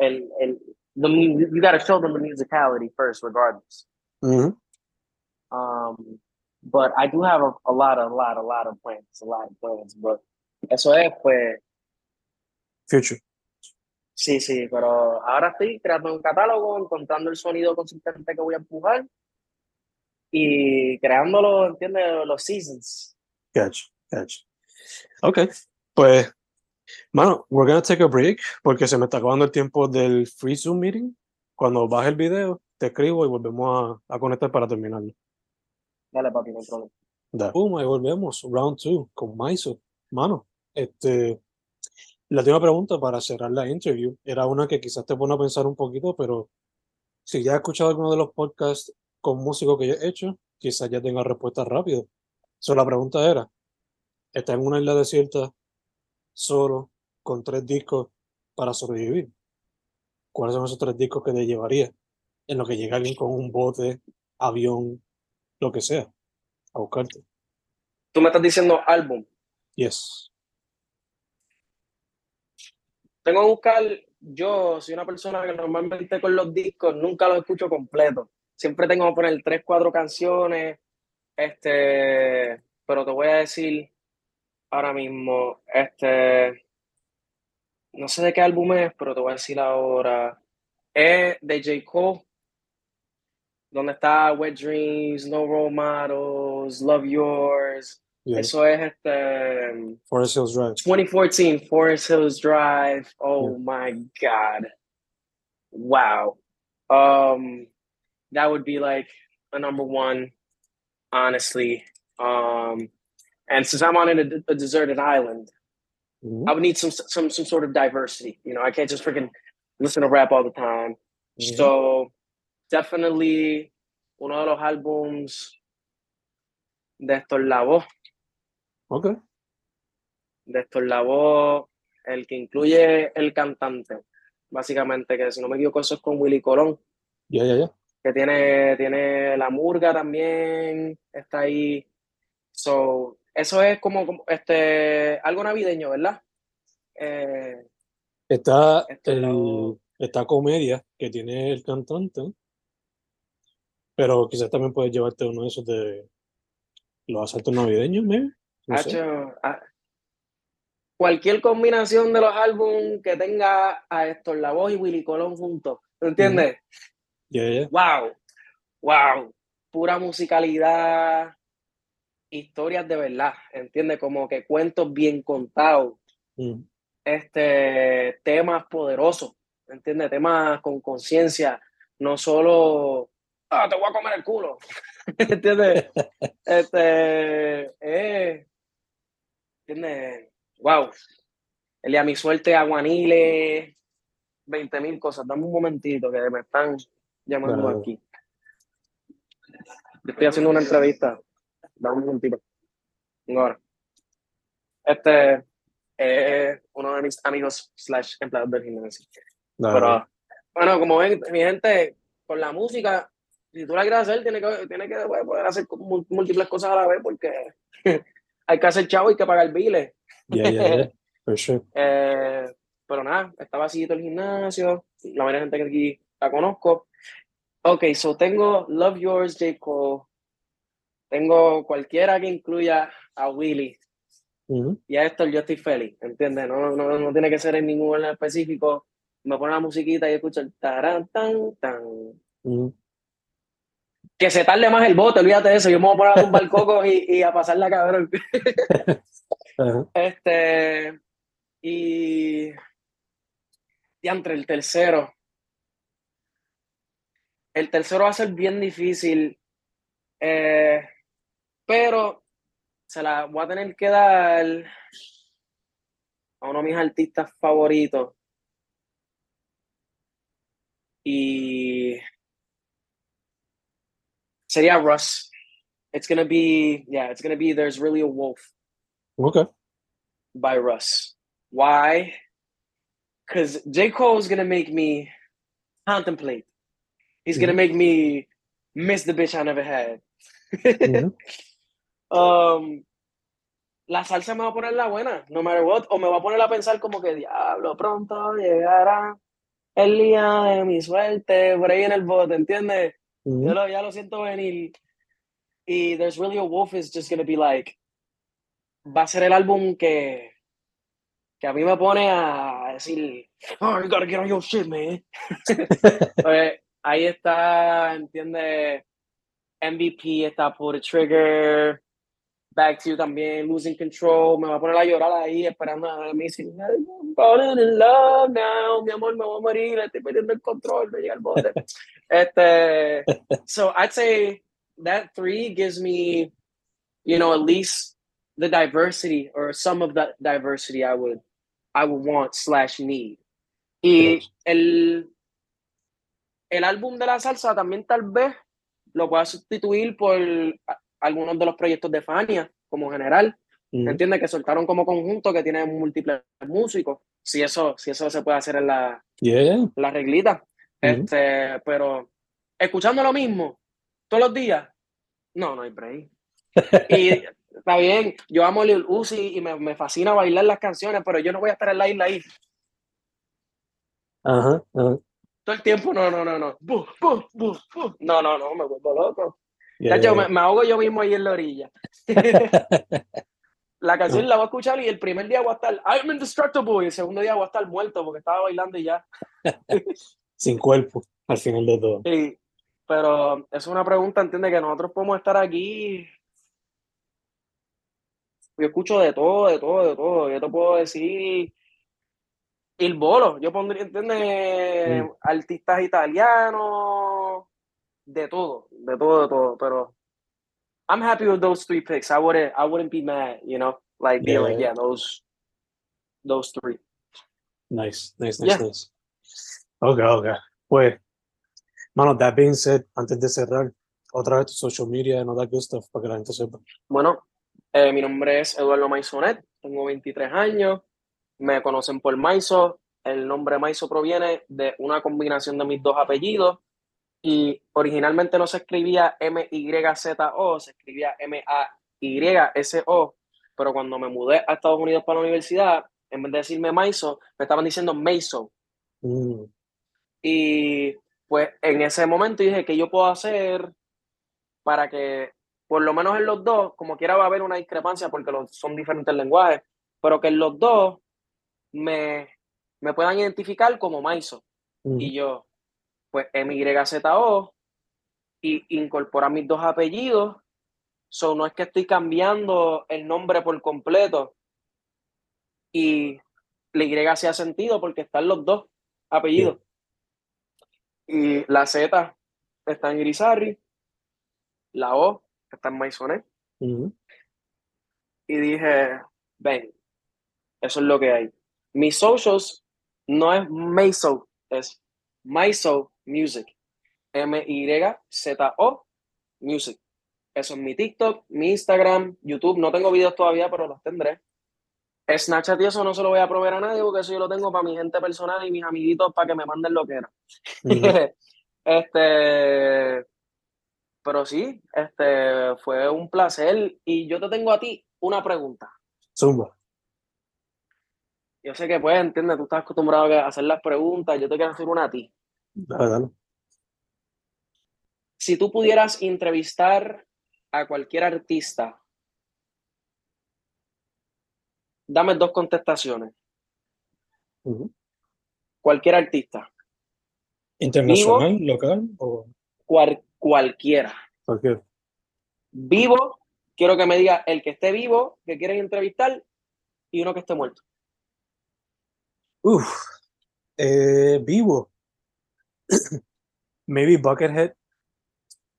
el, el, the you got to show them the musicality first, regardless. Mm-hmm. Um, but I do have a, a lot, a lot, a lot of plans, a lot of plans. But eso es, pues. Future. Sí, sí, pero ahora estoy creando un catálogo, encontrando el sonido consistente que voy a empujar y creándolo, ¿entiendes? Los seasons. Gotcha, gotcha. Ok, pues, mano, we're gonna take a break porque se me está acabando el tiempo del free Zoom meeting. Cuando baje el video, te escribo y volvemos a, a conectar para terminarlo. Dale, papi, no hay problema. Da. Boom, ahí volvemos, round two, con Maiso. Mano, este, la última pregunta para cerrar la interview era una que quizás te pone a pensar un poquito, pero si ya has escuchado alguno de los podcasts con músicos que yo he hecho, quizás ya tenga respuesta rápido. So, la pregunta era, está en una isla desierta, solo, con tres discos para sobrevivir. ¿Cuáles son esos tres discos que te llevaría? En lo que llega alguien con un bote, avión, lo que sea, a buscarte. Tú me estás diciendo álbum. Yes. Tengo que buscar, yo soy una persona que normalmente con los discos nunca los escucho completo. Siempre tengo que poner tres, cuatro canciones. Este, pero te voy a decir ahora mismo, este, no sé de qué álbum es, pero te voy a decir ahora. Es de J. Cole, donde está Wet Dreams, No Role Models, Love Yours. Yeah. Eso es este. Forest Hills Drive. 2014, Forest Hills Drive. Oh my God. Wow. Um, that would be like a number one, honestly. Um, and since I'm on a, a deserted island, mm-hmm. I would need some some some sort of diversity. You know, I can't just freaking listen to rap all the time. Mm-hmm. So definitely uno de los álbums de Héctor Lavoe. Ok. De Héctor Lavoe, el que incluye el cantante, básicamente, que si no me equivoco, eso es con Willy Colón. Ya, ya, ya. Que tiene, tiene la murga también, está ahí. So, eso es como, como este, algo navideño, ¿verdad? Eh, está, el, está comedia que tiene el cantante, pero quizás también puedes llevarte uno de esos de los asaltos navideños, ¿me? cualquier combinación de los álbumes que tenga a Héctor Lavoe y Willy Colón juntos, ¿entiendes? Wow, wow, pura musicalidad, historias de verdad, ¿entiendes? Como que cuentos bien contados, este, temas poderosos, ¿entiendes? Temas con conciencia, no solo, ah, te voy a comer el culo, ¿entiendes? este, eh, ¿entiendes? Wow. El a mi suerte, aguanile, 20 mil cosas. Dame un momentito que me están llamando aquí. Estoy haciendo una entrevista. Dame un momentito. Ahora. Este es uno de mis amigos slash empleados del gimnasio. Pero, bueno, como ven, mi gente, con la música, si tú la quieres hacer, tiene que, tiene que poder hacer múltiples cosas a la vez porque hay que hacer chavo y que pagar biles. Yeah, yeah, eh, pero nada, está vacío el gimnasio, la mayoría de gente que aquí la conozco. Ok, so tengo Love Yours, J. Cole. Tengo cualquiera que incluya a Willy. Y a esto yo estoy feliz, ¿entiendes? No, no, no tiene que ser en ningún orden específico. Me pone la musiquita y escucho el taran, tan, tan que se tarde más el bote, olvídate de eso, yo me voy a poner a tumbar cocos y, y a pasarla cabrón. Este, y, y entre el tercero, el tercero va a ser bien difícil, eh, pero se la voy a tener que dar a uno de mis artistas favoritos. Y sería Russ. It's gonna be yeah, it's gonna be there's really a wolf. Okay. By Russ. Why? Because J. Cole is gonna make me contemplate. He's mm-hmm. gonna make me miss the bitch I never had. mm-hmm. Um, la salsa me va a poner la buena, no matter what, o me va a poner a pensar como que diablo, pronto llegará el día de mi suerte, por ahí en el bote, ¿entiendes? Yo lo, ya lo siento venir. Y There's Really a Wolf is just gonna be like, va a ser el álbum que, que a mí me pone a decir, oh, you gotta get on your shit, man. pues, ahí está, entiende, MVP, está Pull the Trigger, Back to You también, Losing Control, me va a poner a llorar ahí esperando a mí falling in love now, mi amor, me voy a morir, estoy perdiendo el control, me llega el bote. este, so I'd say that three gives me, you know, at least the diversity or some of that diversity I would, I would want slash need. Y el, el álbum de la salsa también tal vez lo pueda sustituir por algunos de los proyectos de Fania como general. Mm. ¿Entiendes? Que soltaron como conjunto que tiene múltiples músicos. Si eso, si eso se puede hacer en la, la reglita. este, pero escuchando lo mismo todos los días, no, no hay break. y está bien, yo amo Lil Uzi y me, me, fascina bailar las canciones, pero yo no voy a estar en la isla ahí. Ajá, Todo el tiempo, no, no, no, no. No, no, no, me vuelvo loco. Ya, Yo, me, ahogo yo mismo ahí en la orilla. la canción la voy a escuchar y el primer día voy a estar I'm indestructible y el segundo día voy a estar muerto porque estaba bailando y ya. Sin cuerpo, al final de todo. Sí, pero es una pregunta, entiende que nosotros podemos estar aquí. Yo escucho de todo, de todo, de todo. Yo te puedo decir el bolo. Yo pondría, entiende, mm. artistas italianos, de todo, de todo, de todo. Pero I'm happy with those three picks. I wouldn't, I wouldn't be mad, you know, like yeah, like yeah, those, those three. Nice, nice, nice, nice. Okay, okay. Pues Mano, that being said, antes de cerrar, otra vez tu social media no that good stuff para que la gente sepa. Bueno, eh, mi nombre es Eduardo Maisonet, tengo 23 años, me conocen por Maiso. El nombre Maiso proviene de una combinación de mis dos apellidos y originalmente no se escribía M-Y-Z-O, se escribía M-A-Y-S-O, pero cuando me mudé a Estados Unidos para la universidad, en vez de decirme Maiso, me estaban diciendo Maiso. Mm. Y pues en ese momento dije, que yo puedo hacer para que, por lo menos en los dos, como quiera va a haber una discrepancia porque son diferentes lenguajes, pero que en los dos me, me puedan identificar como Maiso. Y yo, pues MYZO, y incorporar mis dos apellidos. So, no es que estoy cambiando el nombre por completo. Y la Y hace sentido porque están los dos apellidos. Y la Z está en Grisarri, la O está en Maisonet. Y dije, ven, eso es lo que hay. Mis socials no es Maiso, es Maiso Music. M-Y-Z-O Music. Eso es mi TikTok, mi Instagram, YouTube. No tengo videos todavía, pero los tendré. Snapchat y eso no se lo voy a proveer a nadie porque eso yo lo tengo para mi gente personal y mis amiguitos para que me manden lo que era. este, pero sí, este, fue un placer y yo te tengo a ti una pregunta. Zumba. Yo sé que pues, entiendes, tú estás acostumbrado a hacer las preguntas, yo te quiero hacer una a ti. Dale, Si tú pudieras entrevistar a cualquier artista dame dos contestaciones. Cualquier artista. ¿Internacional, local o...? cualquiera. Cualquiera. Vivo, quiero que me diga el que esté vivo, que quieres entrevistar, y uno que esté muerto. Uf, eh, vivo. Maybe Buckethead,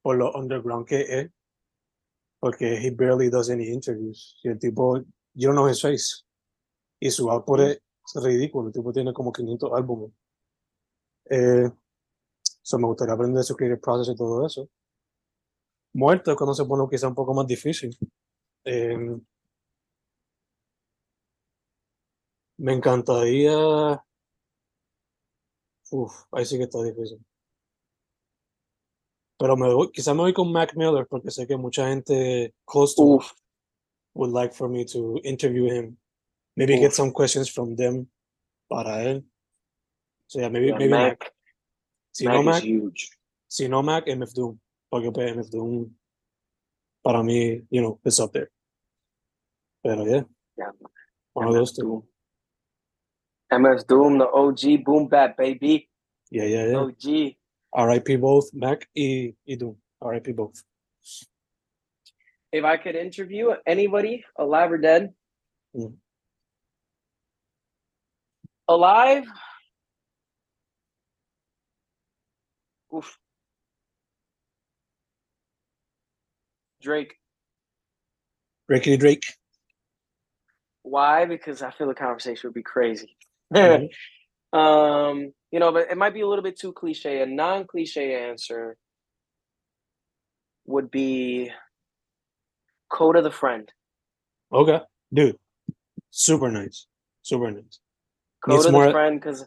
por lo underground que es, porque he barely does any interviews. Y el tipo yo no es face. Y su output es ridículo. El tipo tiene como 500 álbumes. Eh, me gustaría aprender su creative process y todo eso. Muerto es cuando se pone quizá un poco más difícil. Eh, me encantaría. Uf, ahí sí que está difícil. Pero me voy, quizá me voy con Mac Miller porque sé que mucha gente close to would like for me to interview him. Maybe get some questions from them para él. So yeah, maybe Yeah, maybe Mac, Mac. Si Mac no Mac, huge. si no Mac, MF Doom. Porque pues MF Doom para mí, you know, is up there. Pero yeah, Yeah, one of those two. MF Doom, the OG boom bap baby. Yeah, yeah, yeah. OG. R.I.P. both Mac y, y Doom. R.I.P. both. If I could interview anybody, alive or dead, Mm. alive. Oof. Drake. Ricky Drake. Why? Because I feel the conversation would be crazy. Um, you know, but it might be a little bit too cliche. A non-cliche answer would be Coda the Friend. Okay, dude. Super nice. Super nice. Coda Needs the more- Friend, because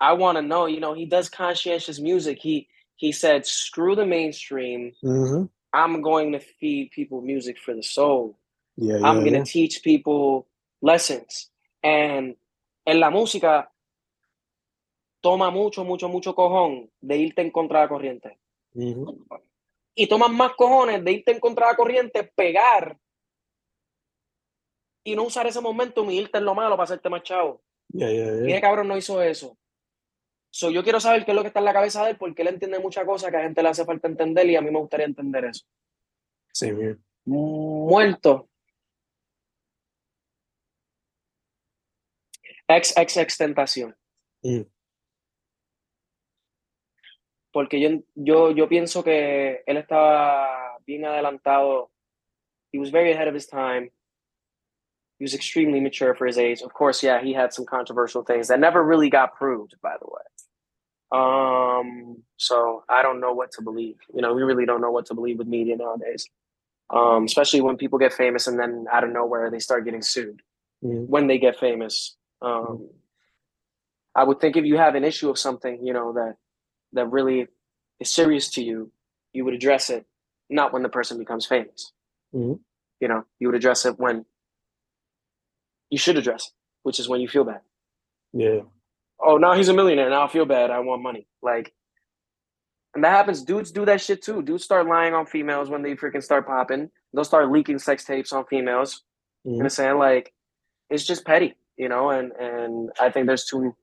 I want to know. You know, he does conscientious music. He he said, "Screw the mainstream. hmm I'm going to feed people music for the soul. Yeah, yeah, I'm going to yeah. teach people lessons." And en la música toma mucho, mucho, mucho cojón de irte en contra de la corriente. Y tomas más cojones de irte en contra de la corriente, pegar y no usar ese momento y irte en lo malo para hacerte más chavo. Yeah, yeah, ¿Qué yeah. cabrón no hizo eso? So, yo quiero saber qué es lo que está en la cabeza de él, porque él entiende muchas cosas que a gente le hace falta entender y a mí me gustaría entender eso. Same here. Muerto. Ex tentación. Mm. Porque yo, yo, yo pienso que él estaba bien adelantado. He was very ahead of his time. He was extremely mature for his age. Of course, yeah, he had some controversial things that never really got proved, by the way. Um, so I don't know what to believe. You know, we really don't know what to believe with media nowadays. Um, especially when people get famous and then out of nowhere they start getting sued Mhm. when they get famous. Um, I would think if you have an issue of something, you know, that that really is serious to you, you would address it not when the person becomes famous. Mhm. You know, you would address it when you should address it, which is when you feel bad. Yeah. Oh, now he's a millionaire. Now I feel bad. I want money. Like, and that happens. Dudes do that shit too. Dudes start lying on females when they freaking start popping. They'll start leaking sex tapes on females. You know what I'm saying? Like, it's just petty, you know, and and I think there's too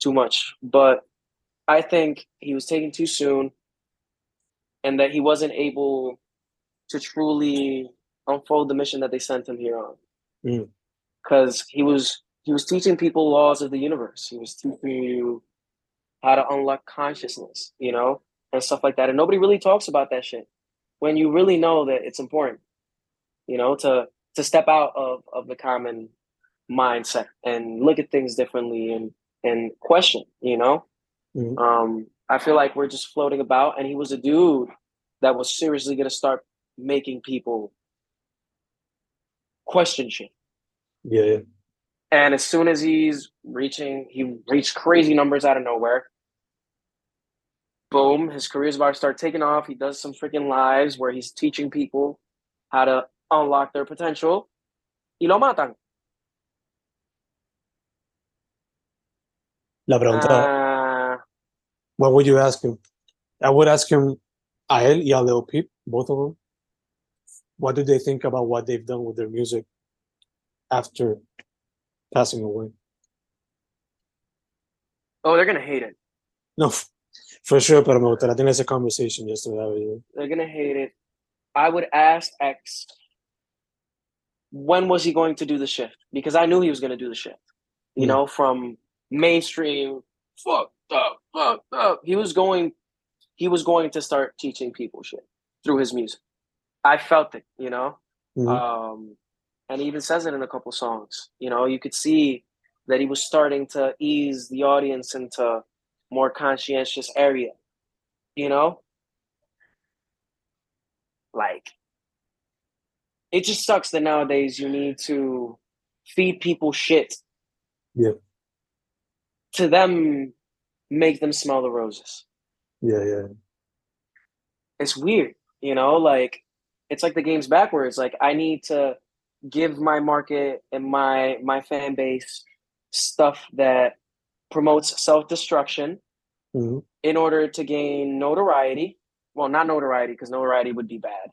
too much. But I think he was taken too soon and that he wasn't able to truly unfold the mission that they sent him here on. Mm. Because he was he was teaching people laws of the universe. He was teaching you how to unlock consciousness, you know, and stuff like that. And nobody really talks about that shit. When you really know that it's important, you know, to to step out of, of the common mindset and look at things differently and and question, you know. Mhm. Um, I feel like we're just floating about, and he was a dude that was seriously gonna start making people question shit. Yeah, yeah. And as soon as he's reaching, he reached crazy numbers out of nowhere. Boom, his career's about to start taking off. He does some freaking lives where he's teaching people how to unlock their potential. Y lo matan. La pregunta, Ah, what would you ask him? I would ask him, a él y a Lil Peep, both of them. What do they think about what they've done with their music after passing away? oh, they're gonna hate it. No, for sure, pero me gustaría tener esa conversation just to have it. They're gonna hate it. I would ask X when was he going to do the shift? Because I knew he was gonna do the shift. You Hmm. know, from mainstream fucked up, fucked up. He was going he was going to start teaching people shit through his music. I felt it, you know? Mhm. Um and he even says it in a couple songs. You know, you could see that he was starting to ease the audience into more conscientious area. You know? Like it just sucks that nowadays you need to feed people shit. Yeah. To them make them smell the roses. Yeah, yeah. It's weird, you know, like it's like the game's backwards. Like I need to give my market and my my fan base stuff that promotes self-destruction Mhm. in order to gain notoriety. Well, not notoriety because notoriety would be bad.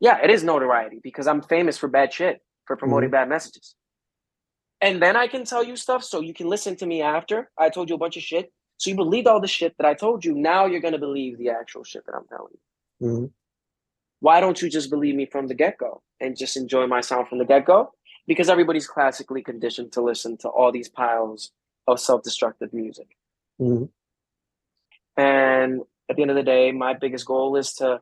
Yeah, it is notoriety because I'm famous for bad shit, for promoting bad messages. And then I can tell you stuff so you can listen to me after I told you a bunch of shit. So you believed all the shit that I told you. Now you're going to believe the actual shit that I'm telling you. Mhm. Why don't you just believe me from the get go and just enjoy my sound from the get go? Because everybody's classically conditioned to listen to all these piles of self destructive music. Mhm. And at the end of the day, my biggest goal is to,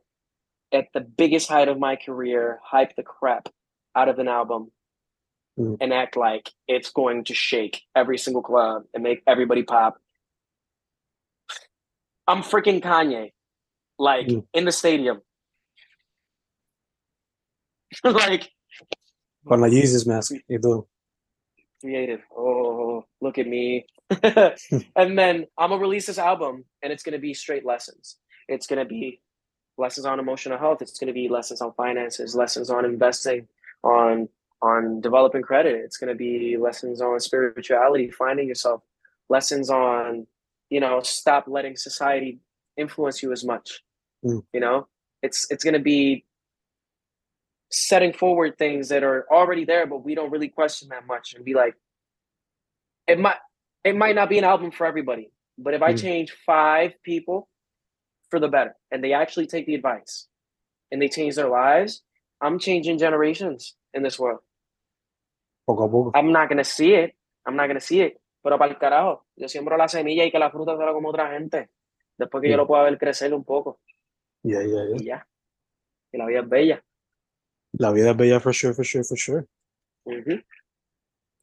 at the biggest height of my career, hype the crap out of an album Mm. and act like it's going to shake every single club and make everybody pop. I'm freaking Kanye, like Mm. in the stadium. like Con use Jesus mask you do. creative. Oh, look at me. and then I'm gonna release this album and it's gonna be straight lessons. It's gonna be lessons on emotional health. It's gonna be lessons on finances, lessons on investing, on on developing credit. It's gonna be lessons on spirituality, finding yourself, lessons on, you know, stop letting society influence you as much. Mm. You know, it's it's gonna be setting forward things that are already there, but we don't really question that much and be like, it might it might not be an album for everybody, but if I Mm. change five people for the better and they actually take the advice and they change their lives, I'm changing generations in this world. Poco a poco. I'm not gonna see it. I'm not gonna see it. Pero para el carajo, yo siembro la semilla y que la fruta se la como otra gente. Después que yo lo pueda ver crecer un poco. Yeah, yeah, yeah. Y ya. Y la vida es bella. La vida es bella for sure, for sure, for sure.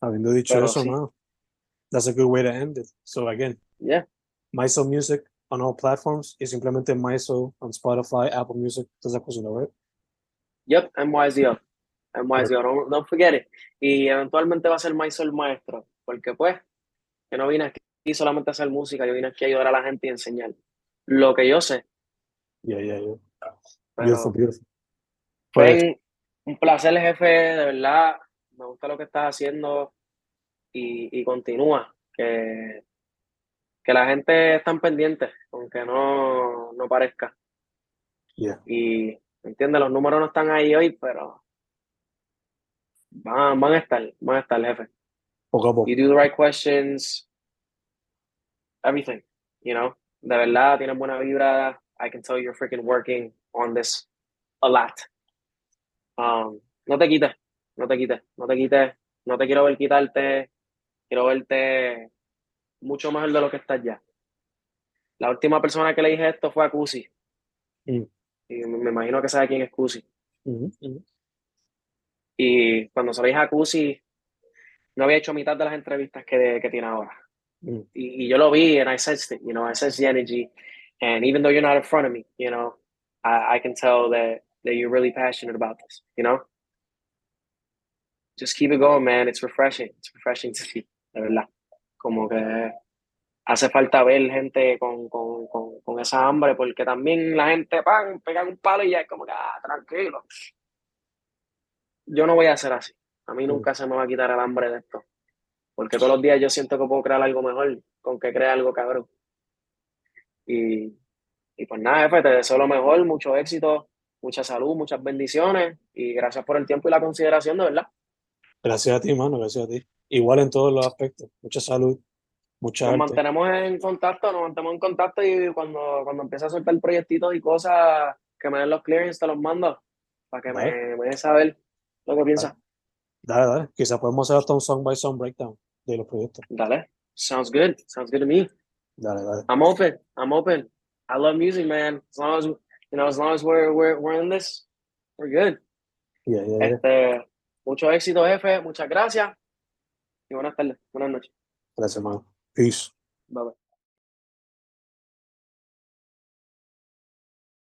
Habiendo dicho Pero eso, sí. man, that's a good way to end it. So again, Yeah. Myso Music on all platforms y simplemente Myso on Spotify, Apple Music, todas esas cosas, right? Yep, MYZO. MYZO, don't, don't forget it. Y eventualmente va a ser Maisol maestro, porque pues, yo no vine aquí solamente a hacer música, yo vine aquí a ayudar a la gente y enseñar lo que yo sé. Yeah, yeah, yeah. Beautiful, beautiful. fue Pues, un- un placer, jefe, de verdad. Me gusta lo que estás haciendo y, y continúa. Que, que la gente está pendiente, aunque no, no parezca. yeah, Y, ¿entiendes? Los números no están ahí hoy, pero van, van a estar, van a estar, jefe. poco a poco. You do the right questions, everything, you know. De verdad, tienes buena vibra. I can tell you're freaking working on this a lot. Um, no te quites, no te quites, no te quites. No te quiero ver quitarte. Quiero verte mucho mejor de lo que estás ya. La última persona que le dije esto fue a Cusi. Mm. Y me imagino que sabe quién es Cusi. Ujú, ujú. Y cuando dije a Cusi, no había hecho mitad de las entrevistas que, que tiene ahora. Mm. Y, y yo lo vi and I sensed it, you know, I sensed the energy. And even though you're not in front of me, you know, I, I can tell that, that you're really passionate about this, you know? Just keep it going, man. It's refreshing. It's refreshing to see, de verdad. Como que hace falta ver gente con, con, con, con esa hambre, porque también la gente, pan, pega un palo y ya es como que, ah, tranquilo. Yo no voy a ser así. A mí nunca se me va a quitar el hambre de esto. Porque todos los días yo siento que puedo crear algo mejor, con que crea algo cabrón. Y, y pues nada, jefe, te deseo lo mejor, mucho éxito, mucha salud, muchas bendiciones y gracias por el tiempo y la consideración, de verdad. Gracias a ti, mano, gracias a ti. Igual en todos los aspectos. Mucha salud, mucha Nos arte. mantenemos en contacto, nos mantenemos en contacto y cuando, cuando empiece a soltar proyectitos y cosas que me den los clearings, te los mando para que me, Vale. me dejes saber lo que piensas. Dale, dale. Quizás podemos hacer hasta un song by song breakdown de los proyectos. Dale. Sounds good. Sounds good to me. Dale, dale. I'm open. I'm open. I love music, man. As long as you know, as long as we're we're we're in this, we're good. Yeah, yeah, yeah. Este, mucho éxito, jefe. Muchas gracias. Y buenas tardes. Buenas noches. Gracias, mano. Peace. Bye bye.